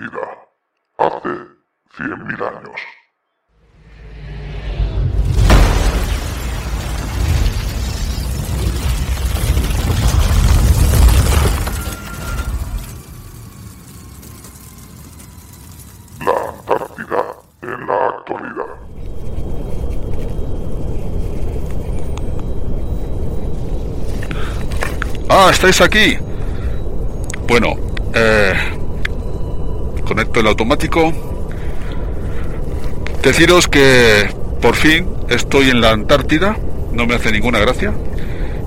Hace 100.000 años. La Antártida en la actualidad. Ah, estáis aquí. Bueno, eh, conecto el automático. Deciros que por fin estoy en la Antártida, no me hace ninguna gracia,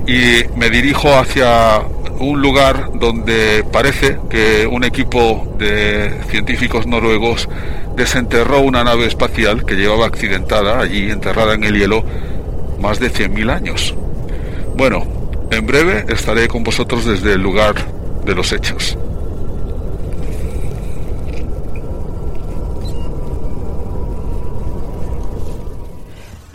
y me dirijo hacia un lugar donde parece que un equipo de científicos noruegos desenterró una nave espacial que llevaba accidentada allí, enterrada en el hielo, más de 100.000 años. Bueno, en breve estaré con vosotros desde el lugar de los hechos.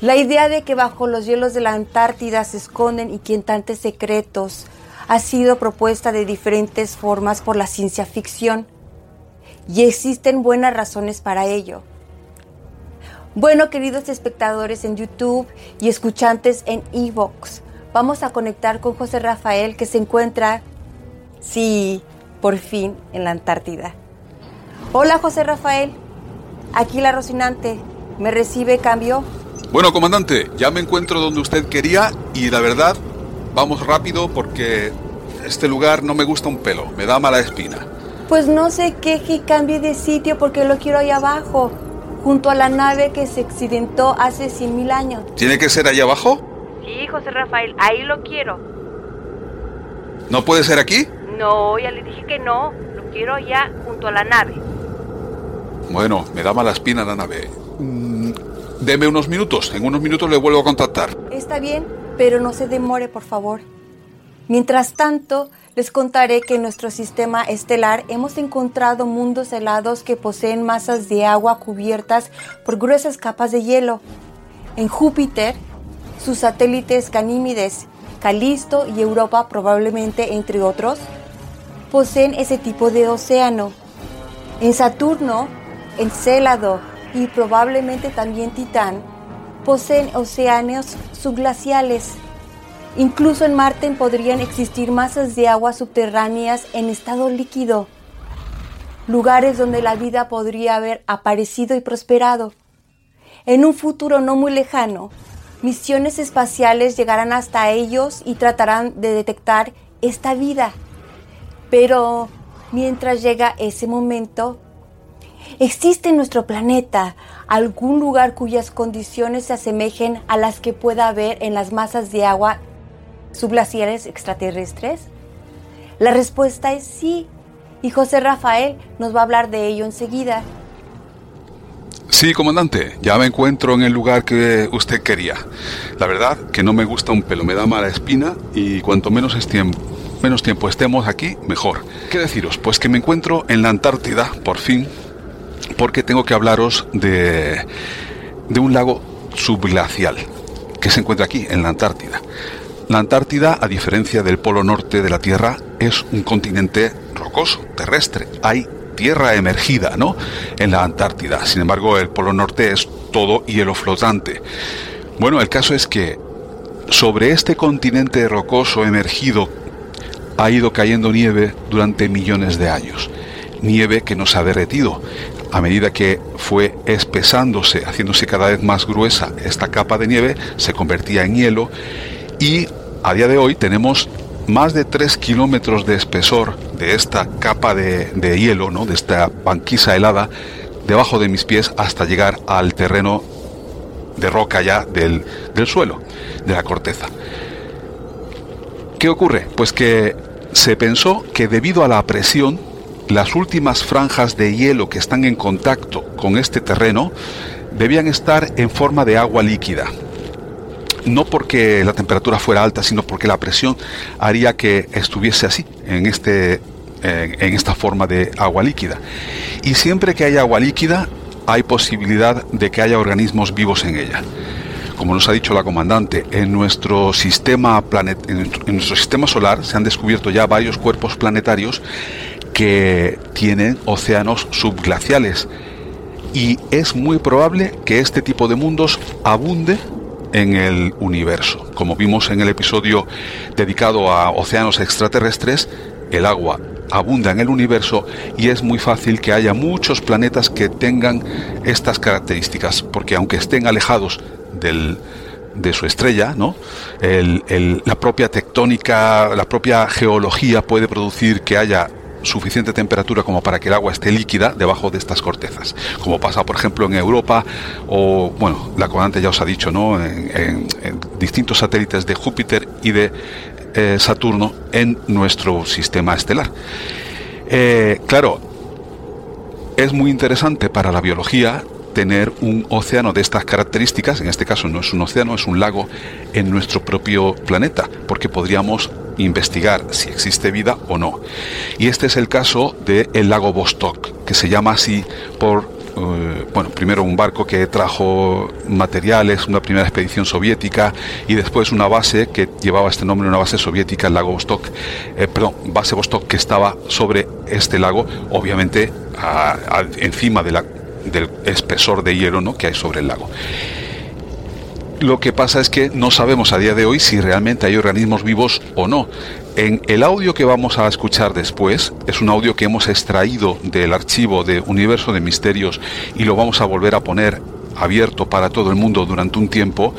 La idea de que bajo los hielos de la Antártida se esconden inquietantes secretos ha sido propuesta de diferentes formas por la ciencia ficción y existen buenas razones para ello. Bueno, queridos espectadores en YouTube y escuchantes en Evox, vamos a conectar con José Rafael que se encuentra, sí, por fin en la Antártida. Hola José Rafael, aquí la Rocinante, ¿me recibe cambio? Bueno, comandante, ya me encuentro donde usted quería y la verdad, vamos rápido porque este lugar no me gusta un pelo, me da mala espina. Pues no se queje y cambie de sitio porque lo quiero ahí abajo, junto a la nave que se accidentó hace 100 mil años. ¿Tiene que ser allá abajo? Sí, José Rafael, ahí lo quiero. ¿No puede ser aquí? No, ya le dije que no, lo quiero allá junto a la nave. Bueno, me da mala espina la nave. Deme unos minutos, en unos minutos le vuelvo a contactar. Está bien, pero no se demore, por favor. Mientras tanto, les contaré que en nuestro sistema estelar hemos encontrado mundos helados que poseen masas de agua cubiertas por gruesas capas de hielo. En Júpiter, sus satélites Ganímedes, Calisto y Europa, probablemente entre otros, poseen ese tipo de océano. En Saturno, Encélado y probablemente también Titán, poseen océanos subglaciales. Incluso en Marte podrían existir masas de agua subterráneas en estado líquido, lugares donde la vida podría haber aparecido y prosperado. En un futuro no muy lejano, misiones espaciales llegarán hasta ellos y tratarán de detectar esta vida. Pero mientras llega ese momento, ¿existe en nuestro planeta algún lugar cuyas condiciones se asemejen a las que pueda haber en las masas de agua subglaciares extraterrestres? La respuesta es sí, y José Rafael nos va a hablar de ello enseguida. Sí, comandante, ya me encuentro en el lugar que usted quería. La verdad que no me gusta un pelo, me da mala espina y cuanto menos, tiempo, tiempo estemos aquí, mejor. ¿Qué deciros? Pues que me encuentro en la Antártida, por fin, porque tengo que hablaros de, de un lago subglacial que se encuentra aquí, en la Antártida. La Antártida, a diferencia del polo norte de la Tierra, es un continente rocoso, terrestre. Hay tierra emergida, ¿no? En la Antártida. Sin embargo, el polo norte es todo hielo flotante. Bueno, el caso es que sobre este continente rocoso emergido ha ido cayendo nieve durante millones de años. Nieve que nos ha derretido. A medida que fue espesándose, haciéndose cada vez más gruesa esta capa de nieve, se convertía en hielo y a día de hoy tenemos más de 3 kilómetros de espesor de esta capa de, hielo, ¿no? de esta banquisa helada, debajo de mis pies hasta llegar al terreno de roca ya del, del suelo, de la corteza. ¿Qué ocurre? Pues que se pensó que debido a la presión, las últimas franjas de hielo que están en contacto con este terreno debían estar en forma de agua líquida, no porque la temperatura fuera alta, sino porque la presión haría que estuviese así, en, este, en esta forma de agua líquida. Y siempre que haya agua líquida, hay posibilidad de que haya organismos vivos en ella. Como nos ha dicho la comandante, en nuestro sistema planet, en nuestro sistema solar se han descubierto ya varios cuerpos planetarios que tienen océanos subglaciales. Y es muy probable que este tipo de mundos abunde en el universo. Como vimos en el episodio dedicado a océanos extraterrestres, el agua abunda en el universo y es muy fácil que haya muchos planetas que tengan estas características, porque aunque estén alejados del, de su estrella, ¿no? la propia tectónica, la propia geología puede producir que haya suficiente temperatura como para que el agua esté líquida debajo de estas cortezas, como pasa por ejemplo en Europa o, bueno, la comandante ya os ha dicho, ¿no? En, distintos satélites de Júpiter y de eh, Saturno en nuestro sistema estelar. Eh, claro, es muy interesante para la biología tener un océano de estas características, en este caso no es un océano, es un lago en nuestro propio planeta, porque podríamos investigar si existe vida o no. Y este es el caso del el lago Vostok, que se llama así por eh, bueno, primero un barco que trajo materiales, una primera expedición soviética y después una base que llevaba este nombre, una base soviética, el lago Vostok, eh, perdón, base Vostok que estaba sobre este lago, obviamente encima de la, del espesor de hielo ¿no? que hay sobre el lago. Lo que pasa es que no sabemos a día de hoy si realmente hay organismos vivos o no. En el audio que vamos a escuchar después, es un audio que hemos extraído del archivo de Universo de Misterios y lo vamos a volver a poner abierto para todo el mundo durante un tiempo.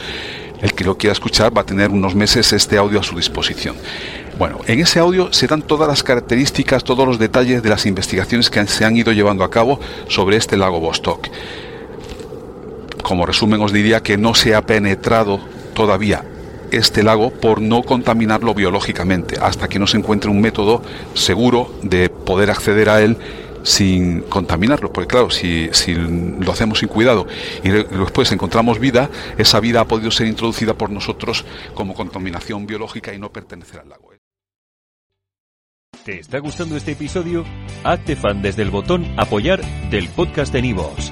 El que lo quiera escuchar va a tener unos meses este audio a su disposición. Bueno, en ese audio se dan todas las características, todos los detalles de las investigaciones que se han ido llevando a cabo sobre este lago Vostok. Como resumen os diría que no se ha penetrado todavía este lago por no contaminarlo biológicamente, hasta que no se encuentre un método seguro de poder acceder a él sin contaminarlo, porque claro, si, lo hacemos sin cuidado y después encontramos vida, esa vida ha podido ser introducida por nosotros como contaminación biológica y no pertenecer al lago. ¿Te está gustando este episodio? Hazte fan desde el botón apoyar del podcast de Nivos.